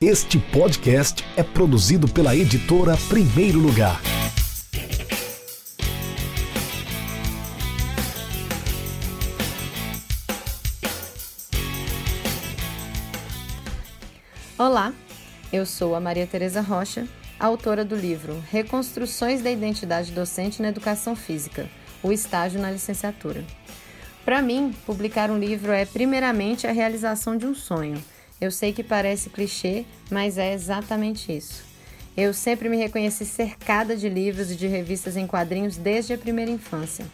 Este podcast é produzido pela editora Primeiro Lugar. Olá, eu sou a Maria Tereza Rocha, autora do livro Reconstruções da Identidade Docente na Educação Física, o estágio na licenciatura. Para mim, publicar um livro é primeiramente a realização de um sonho. Eu sei que parece clichê, mas é exatamente isso. Eu sempre me reconheci cercada de livros e de revistas em quadrinhos desde a primeira infância.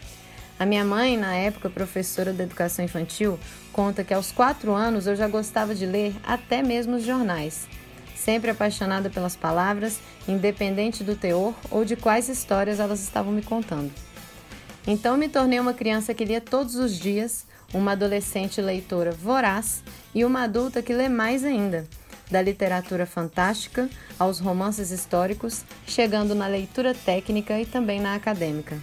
A minha mãe, na época professora de educação infantil, conta que aos quatro anos eu já gostava de ler até mesmo os jornais. Sempre apaixonada pelas palavras, independente do teor ou de quais histórias elas estavam me contando. Então me tornei uma criança que lia todos os dias, uma adolescente leitora voraz e uma adulta que lê mais ainda, da literatura fantástica aos romances históricos, chegando na leitura técnica e também na acadêmica.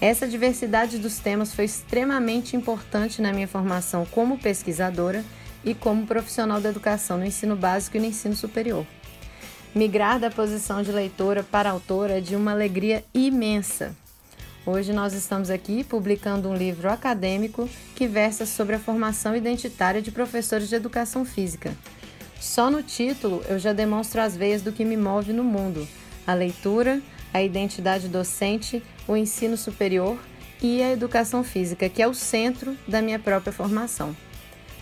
Essa diversidade dos temas foi extremamente importante na minha formação como pesquisadora e como profissional da educação no ensino básico e no ensino superior. Migrar da posição de leitora para autora é de uma alegria imensa. Hoje nós estamos aqui publicando um livro acadêmico que versa sobre a formação identitária de professores de educação física. Só no título eu já demonstro as veias do que me move no mundo: a leitura, a identidade docente, o ensino superior e a educação física, que é o centro da minha própria formação.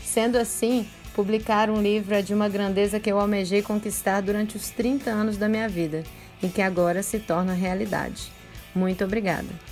Sendo assim, publicar um livro é de uma grandeza que eu almejei conquistar durante os 30 anos da minha vida e que agora se torna realidade. Muito obrigada.